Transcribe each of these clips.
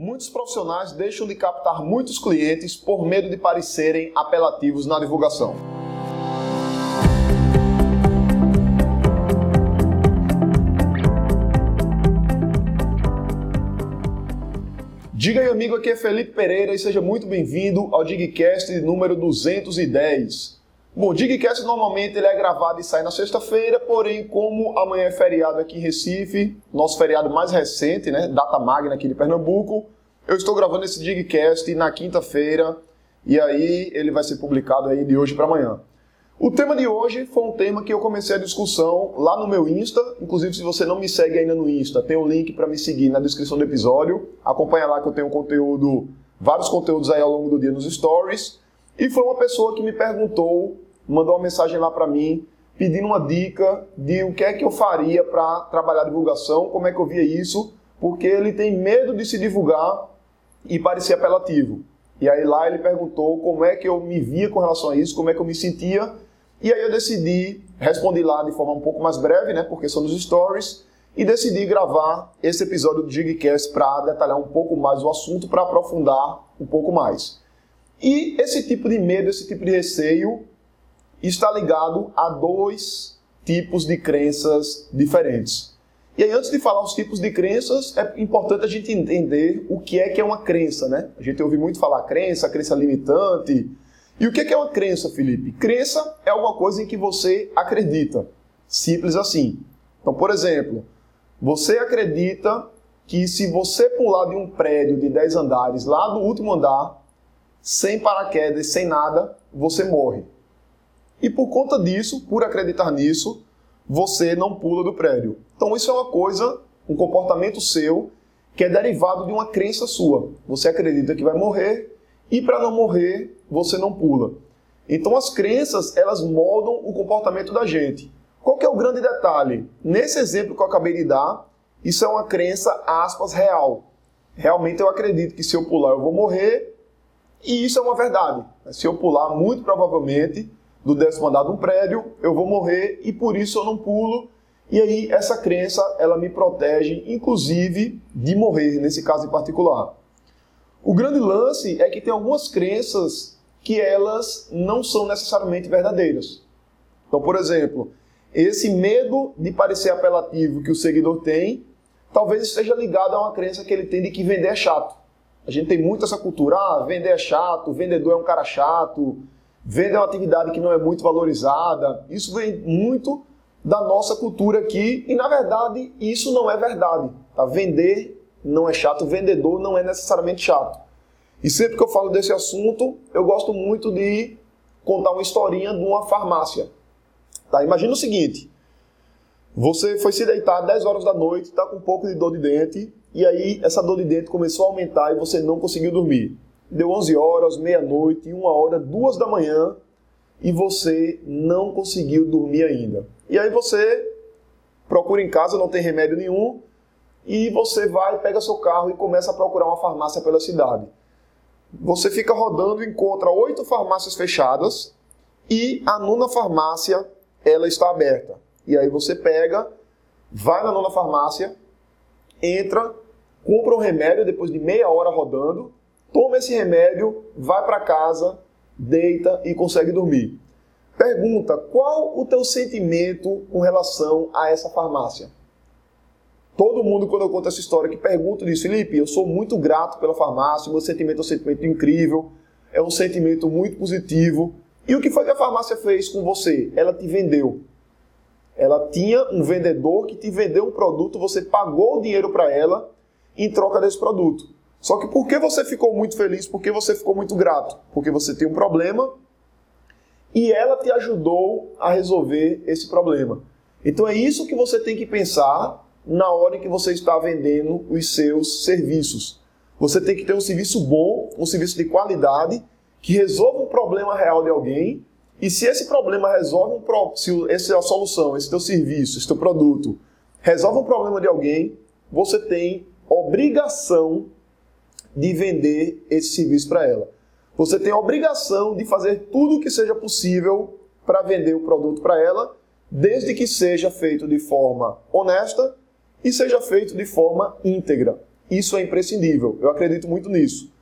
Muitos profissionais deixam de captar muitos clientes por medo de parecerem apelativos na divulgação. Diga aí, amigo, aqui é Felipe Pereira e seja muito bem-vindo ao Digcast número 210. Bom, o Digcast normalmente ele é gravado e sai na sexta-feira, porém, como amanhã é feriado aqui em Recife, nosso feriado mais recente, né, data magna aqui de Pernambuco, eu estou gravando esse Digcast na quinta-feira e aí ele vai ser publicado aí de hoje para amanhã. O tema de hoje foi um tema que eu comecei a discussão lá no meu Insta. Inclusive, se você não me segue ainda no Insta, tem um link para me seguir na descrição do episódio. Acompanha lá que eu tenho conteúdo, vários conteúdos aí ao longo do dia nos stories. E foi uma pessoa que me perguntou mandou uma mensagem lá para mim pedindo uma dica de o que é que eu faria para trabalhar divulgação, como é que eu via isso, porque ele tem medo de se divulgar e parecer apelativo. E aí lá ele perguntou como é que eu me via com relação a isso, como é que eu me sentia, e aí eu decidi, respondi lá de forma um pouco mais breve, né, porque são nos stories, e decidi gravar esse episódio do Digcast para detalhar um pouco mais o assunto, para aprofundar um pouco mais. E esse tipo de medo, esse tipo de receio, está ligado a dois tipos de crenças diferentes. E aí, antes de falar os tipos de crenças, é importante a gente entender o que é que é uma crença, né? A gente ouve muito falar crença, crença limitante. E o que é uma crença, Felipe? Crença é alguma coisa em que você acredita. Simples assim. Então, por exemplo, você acredita que se você pular de um prédio de 10 andares lá do último andar, sem paraquedas, sem nada, você morre. E por conta disso, por acreditar nisso, você não pula do prédio. Então isso é uma coisa, um comportamento seu que é derivado de uma crença sua. Você acredita que vai morrer e para não morrer, você não pula. Então as crenças, elas moldam o comportamento da gente. Qual é o grande detalhe? Nesse exemplo que eu acabei de dar, isso é uma crença aspas real. Realmente eu acredito que se eu pular eu vou morrer, e isso é uma verdade. Se eu pular, muito provavelmente do décimo andar de um prédio, eu vou morrer e por isso eu não pulo. E aí essa crença, ela me protege, inclusive, de morrer, nesse caso em particular. O grande lance é que tem algumas crenças que elas não são necessariamente verdadeiras. Então, por exemplo, esse medo de parecer apelativo que o seguidor tem, talvez esteja ligado a uma crença que ele tem de que vender é chato. A gente tem muito essa cultura, ah, vender é chato, vendedor é um cara chato, Venda é uma atividade que não é muito valorizada. Isso vem muito da nossa cultura aqui e, na verdade, isso não é verdade. Tá? Vender não é chato, vendedor não é necessariamente chato. E sempre que eu falo desse assunto, eu gosto muito de contar uma historinha de uma farmácia. Tá? Imagina o seguinte: você foi se deitar às 10 horas da noite, está com um pouco de dor de dente, e aí essa dor de dente começou a aumentar e você não conseguiu dormir deu 11 horas, meia-noite, uma hora, duas da manhã e você não conseguiu dormir ainda. E aí você procura em casa, não tem remédio nenhum, e você vai, pega seu carro e começa a procurar uma farmácia pela cidade. Você fica rodando, encontra oito farmácias fechadas e a nona farmácia ela está aberta. E aí você pega, vai na nona farmácia, entra, compra um remédio depois de meia hora rodando toma esse remédio, vai para casa, deita e consegue dormir. Pergunta: qual o teu sentimento com relação a essa farmácia? Todo mundo, quando eu conto essa história, que pergunta diz: Felipe, eu sou muito grato pela farmácia, meu sentimento é um sentimento incrível, é um sentimento muito positivo. E o que foi que a farmácia fez com você? Ela te vendeu. Ela tinha um vendedor que te vendeu um produto, você pagou o dinheiro para ela em troca desse produto. Só que por que você ficou muito feliz? Porque você ficou muito grato? Porque você tem um problema e ela te ajudou a resolver esse problema. Então é isso que você tem que pensar na hora em que você está vendendo os seus serviços. Você tem que ter um serviço bom, um serviço de qualidade, que resolva um problema real de alguém. E se esse problema resolve um pro... se essa é solução, esse teu serviço, esse teu produto, resolve um problema de alguém, você tem obrigação de vender esse serviço para ela. Você tem a obrigação de fazer tudo o que seja possível para vender o produto para ela, desde que seja feito de forma honesta e seja feito de forma íntegra. isso é imprescindível. Eu acredito muito nisso.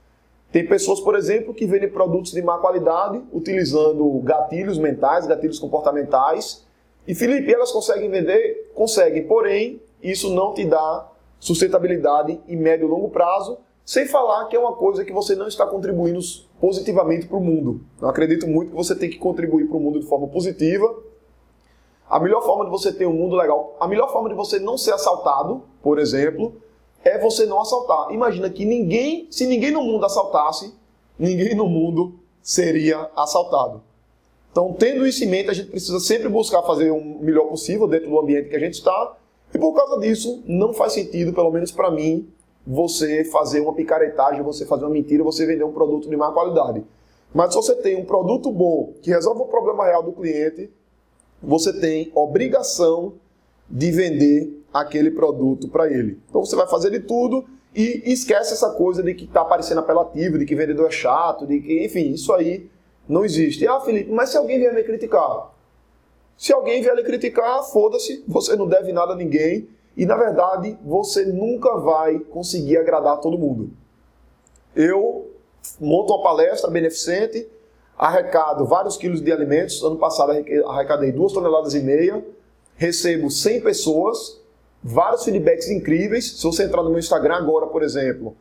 Tem pessoas, por exemplo, que vendem produtos de má qualidade utilizando gatilhos mentais, gatilhos comportamentais. E Felipe, elas conseguem vender? Conseguem, porém, isso não te dá sustentabilidade em médio e longo prazo, sem falar que é uma coisa que você não está contribuindo positivamente para o mundo. Eu acredito muito que você tem que contribuir para o mundo de forma positiva. A melhor forma de você ter um mundo legal, a melhor forma de você não ser assaltado, por exemplo, é você não assaltar. Imagina que ninguém, se ninguém no mundo assaltasse, ninguém no mundo seria assaltado. Então, tendo isso em mente, a gente precisa sempre buscar fazer o melhor possível dentro do ambiente que a gente está. E por causa disso, não faz sentido, pelo menos para mim, você fazer uma picaretagem, você fazer uma mentira, você vender um produto de má qualidade. Mas se você tem um produto bom que resolve o problema real do cliente, você tem obrigação de vender aquele produto para ele. Então você vai fazer de tudo e esquece essa coisa de que está parecendo apelativo, de que vendedor é chato, de que, enfim, isso aí não existe. Ah, Felipe, mas se alguém vier me criticar? Se alguém vier lhe criticar, foda-se, você não deve nada a ninguém e na verdade você nunca vai conseguir agradar todo mundo. Eu monto uma palestra beneficente, arrecado vários quilos de alimentos. Ano passado arrecadei duas toneladas e meia, recebo 100 pessoas vários feedbacks incríveis. Se você entrar no meu Instagram agora, por exemplo,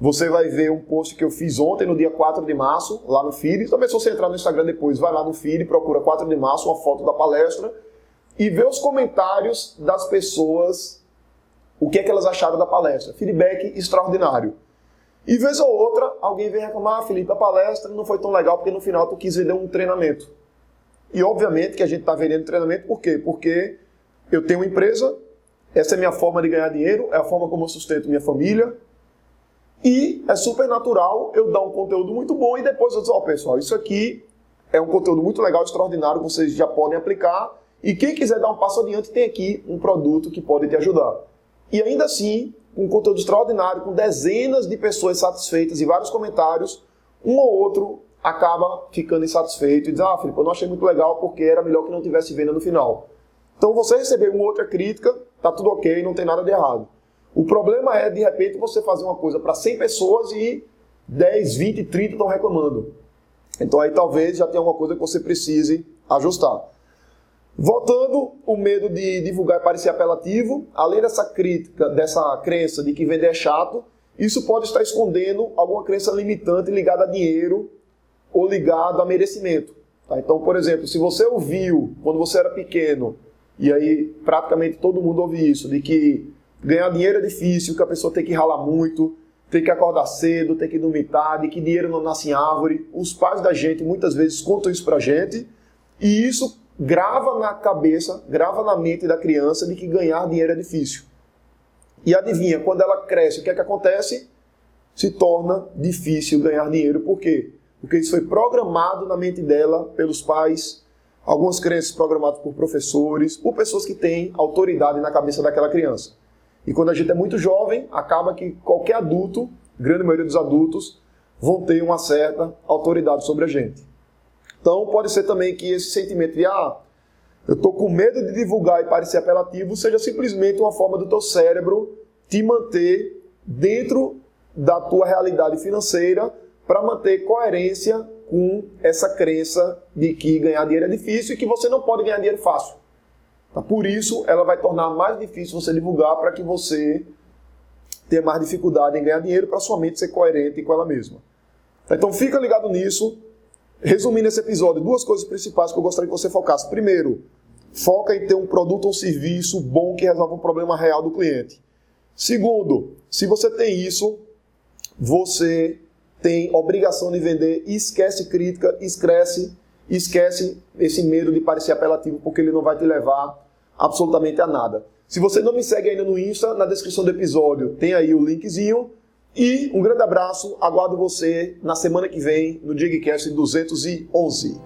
você vai ver um post que eu fiz ontem, no dia 4 de março, lá no feed. Também se você entrar no Instagram depois, vai lá no feed, procura 4 de março, uma foto da palestra, e vê os comentários das pessoas, o que é que elas acharam da palestra. Feedback extraordinário. E vez ou outra, alguém vem reclamar, ah, Felipe, a palestra não foi tão legal porque no final tu quis vender um treinamento. E obviamente que a gente está vendendo treinamento por quê? Porque eu tenho uma empresa, essa é minha forma de ganhar dinheiro, é a forma como eu sustento minha família. E é super natural eu dar um conteúdo muito bom e depois eu dizer, ó oh, pessoal, isso aqui é um conteúdo muito legal, extraordinário, que vocês já podem aplicar. E quem quiser dar um passo adiante, tem aqui um produto que pode te ajudar. E ainda assim, um conteúdo extraordinário, com dezenas de pessoas satisfeitas e vários comentários, um ou outro acaba ficando insatisfeito e diz, ah, Felipe, eu não achei muito legal porque era melhor que não tivesse venda no final. Então você receber uma outra crítica, tá tudo ok, não tem nada de errado. O problema é, de repente, você fazer uma coisa para 100 pessoas e 10, 20, 30 estão reclamando. Então aí talvez já tenha alguma coisa que você precise ajustar. Voltando, o medo de divulgar e parecer apelativo, além dessa crítica, dessa crença de que vender é chato, isso pode estar escondendo alguma crença limitante ligada a dinheiro ou ligada a merecimento. Tá? Então, por exemplo, se você ouviu quando você era pequeno e aí praticamente todo mundo ouve isso, de que ganhar dinheiro é difícil, que a pessoa tem que ralar muito, tem que acordar cedo, tem que dormir tarde, que dinheiro não nasce em árvore. Os pais da gente muitas vezes contam isso pra gente e isso grava na cabeça, grava na mente da criança de que ganhar dinheiro é difícil. E adivinha, quando ela cresce, o que é que acontece? Se torna difícil ganhar dinheiro. Por quê? Porque isso foi programado na mente dela pelos pais, algumas crenças programadas por professores, por pessoas que têm autoridade na cabeça daquela criança. E quando a gente é muito jovem, acaba que qualquer adulto, grande maioria dos adultos, vão ter uma certa autoridade sobre a gente. Então pode ser também que esse sentimento de ah, eu estou com medo de divulgar e parecer apelativo seja simplesmente uma forma do teu cérebro te manter dentro da tua realidade financeira para manter coerência com essa crença de que ganhar dinheiro é difícil e que você não pode ganhar dinheiro fácil. Tá? Por isso, ela vai tornar mais difícil você divulgar para que você tenha mais dificuldade em ganhar dinheiro para sua mente ser coerente com ela mesma. Então fica ligado nisso. Resumindo esse episódio, duas coisas principais que eu gostaria que você focasse. Primeiro, foca em ter um produto ou serviço bom que resolva um problema real do cliente. Segundo, se você tem isso, você tem obrigação de vender, esquece crítica, esquece, esquece esse medo de parecer apelativo, porque ele não vai te levar absolutamente a nada. Se você não me segue ainda no Insta, na descrição do episódio tem aí o linkzinho. E um grande abraço, aguardo você na semana que vem no Digcast 211.